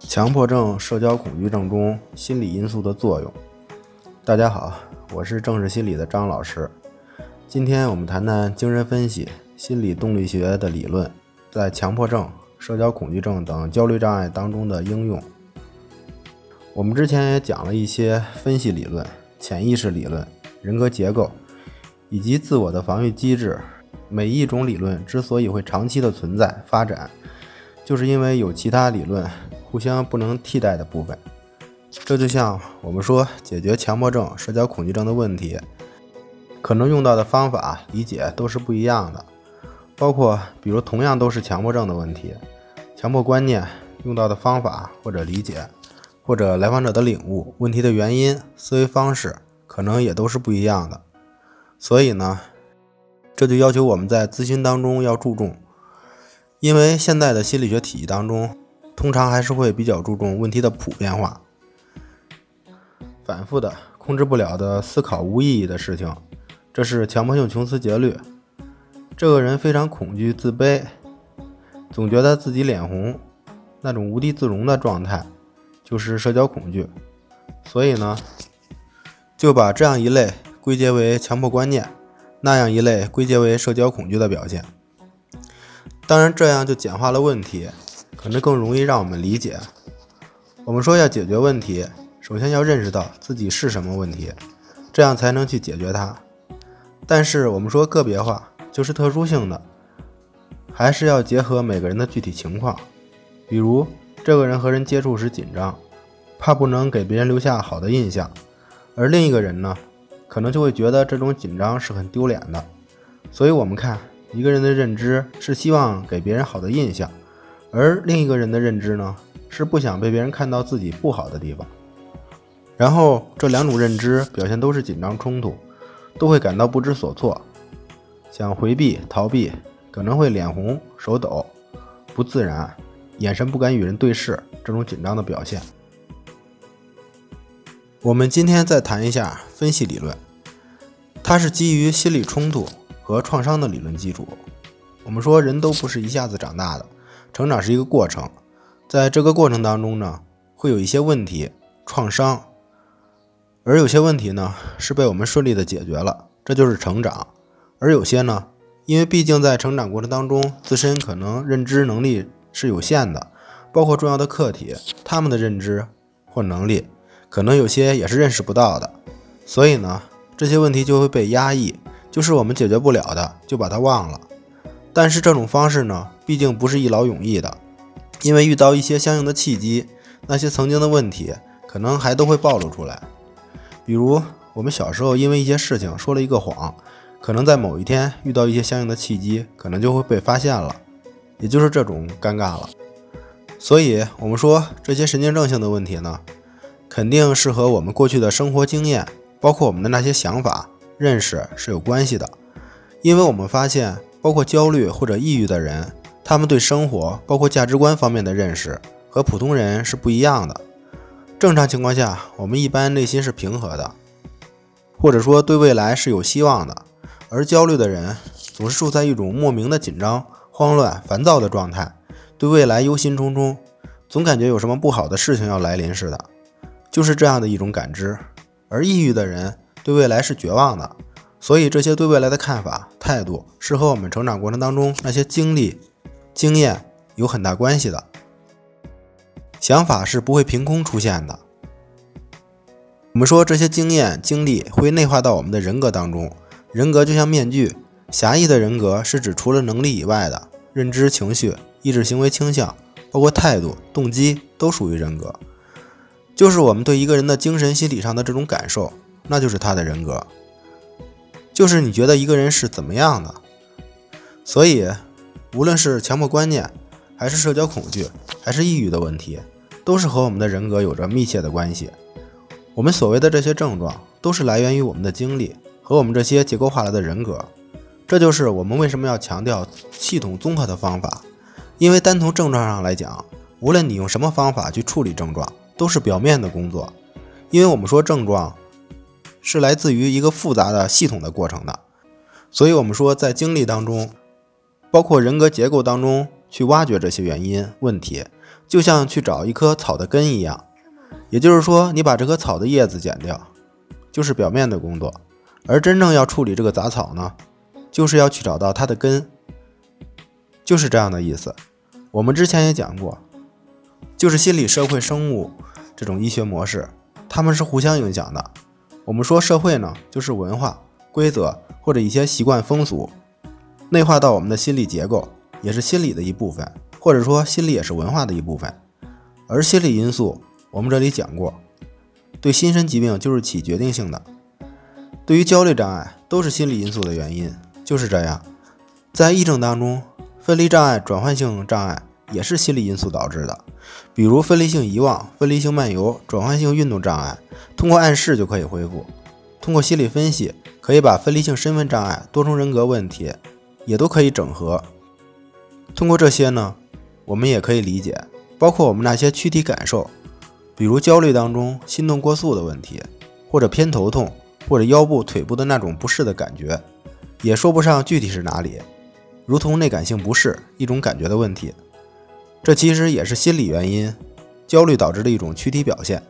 强迫症、社交恐惧症中心理因素的作用。大家好，我是正视心理的张老师。今天我们谈谈精神分析、心理动力学的理论在强迫症、社交恐惧症等焦虑障碍当中的应用。我们之前也讲了一些分析理论、潜意识理论、人格结构以及自我的防御机制。每一种理论之所以会长期的存在发展，就是因为有其他理论互相不能替代的部分。这就像我们说解决强迫症、社交恐惧症的问题，可能用到的方法理解都是不一样的。包括比如同样都是强迫症的问题，强迫观念用到的方法或者理解，或者来访者的领悟问题的原因、思维方式，可能也都是不一样的。所以呢？这就要求我们在咨询当中要注重，因为现在的心理学体系当中，通常还是会比较注重问题的普遍化。反复的控制不了的思考无意义的事情，这是强迫性穷思竭虑。这个人非常恐惧、自卑，总觉得自己脸红，那种无地自容的状态，就是社交恐惧。所以呢，就把这样一类归结为强迫观念。那样一类归结为社交恐惧的表现，当然这样就简化了问题，可能更容易让我们理解。我们说要解决问题，首先要认识到自己是什么问题，这样才能去解决它。但是我们说个别化就是特殊性的，还是要结合每个人的具体情况。比如这个人和人接触时紧张，怕不能给别人留下好的印象，而另一个人呢？可能就会觉得这种紧张是很丢脸的，所以，我们看一个人的认知是希望给别人好的印象，而另一个人的认知呢，是不想被别人看到自己不好的地方。然后，这两种认知表现都是紧张冲突，都会感到不知所措，想回避、逃避，可能会脸红、手抖、不自然，眼神不敢与人对视，这种紧张的表现。我们今天再谈一下分析理论，它是基于心理冲突和创伤的理论基础。我们说人都不是一下子长大的，成长是一个过程，在这个过程当中呢，会有一些问题、创伤，而有些问题呢是被我们顺利的解决了，这就是成长；而有些呢，因为毕竟在成长过程当中，自身可能认知能力是有限的，包括重要的课题，他们的认知或能力。可能有些也是认识不到的，所以呢，这些问题就会被压抑，就是我们解决不了的，就把它忘了。但是这种方式呢，毕竟不是一劳永逸的，因为遇到一些相应的契机，那些曾经的问题可能还都会暴露出来。比如我们小时候因为一些事情说了一个谎，可能在某一天遇到一些相应的契机，可能就会被发现了，也就是这种尴尬了。所以，我们说这些神经症性的问题呢。肯定是和我们过去的生活经验，包括我们的那些想法、认识是有关系的。因为我们发现，包括焦虑或者抑郁的人，他们对生活，包括价值观方面的认识和普通人是不一样的。正常情况下，我们一般内心是平和的，或者说对未来是有希望的。而焦虑的人总是处在一种莫名的紧张、慌乱、烦躁的状态，对未来忧心忡忡，总感觉有什么不好的事情要来临似的。就是这样的一种感知，而抑郁的人对未来是绝望的，所以这些对未来的看法、态度是和我们成长过程当中那些经历、经验有很大关系的。想法是不会凭空出现的。我们说这些经验、经历会内化到我们的人格当中，人格就像面具，狭义的人格是指除了能力以外的认知、情绪、意志、行为倾向，包括态度、动机都属于人格。就是我们对一个人的精神、心理上的这种感受，那就是他的人格。就是你觉得一个人是怎么样的。所以，无论是强迫观念，还是社交恐惧，还是抑郁的问题，都是和我们的人格有着密切的关系。我们所谓的这些症状，都是来源于我们的经历和我们这些结构化了的人格。这就是我们为什么要强调系统综合的方法，因为单从症状上来讲，无论你用什么方法去处理症状。都是表面的工作，因为我们说症状是来自于一个复杂的系统的过程的，所以我们说在经历当中，包括人格结构当中去挖掘这些原因问题，就像去找一棵草的根一样。也就是说，你把这棵草的叶子剪掉，就是表面的工作；而真正要处理这个杂草呢，就是要去找到它的根，就是这样的意思。我们之前也讲过，就是心理社会生物这种医学模式，它们是互相影响的。我们说社会呢，就是文化规则或者一些习惯风俗，内化到我们的心理结构，也是心理的一部分，或者说心理也是文化的一部分。而心理因素。我们这里讲过，对心身疾病就是起决定性的。对于焦虑障碍，都是心理因素的原因，就是这样。在癔症当中，分离障碍、转换性障碍也是心理因素导致的。比如分离性遗忘、分离性漫游、转换性运动障碍，通过暗示就可以恢复。通过心理分析，可以把分离性身份障碍、多重人格问题也都可以整合。通过这些呢，我们也可以理解，包括我们那些躯体感受。比如焦虑当中心动过速的问题，或者偏头痛，或者腰部、腿部的那种不适的感觉，也说不上具体是哪里，如同内感性不适一种感觉的问题，这其实也是心理原因，焦虑导致的一种躯体表现。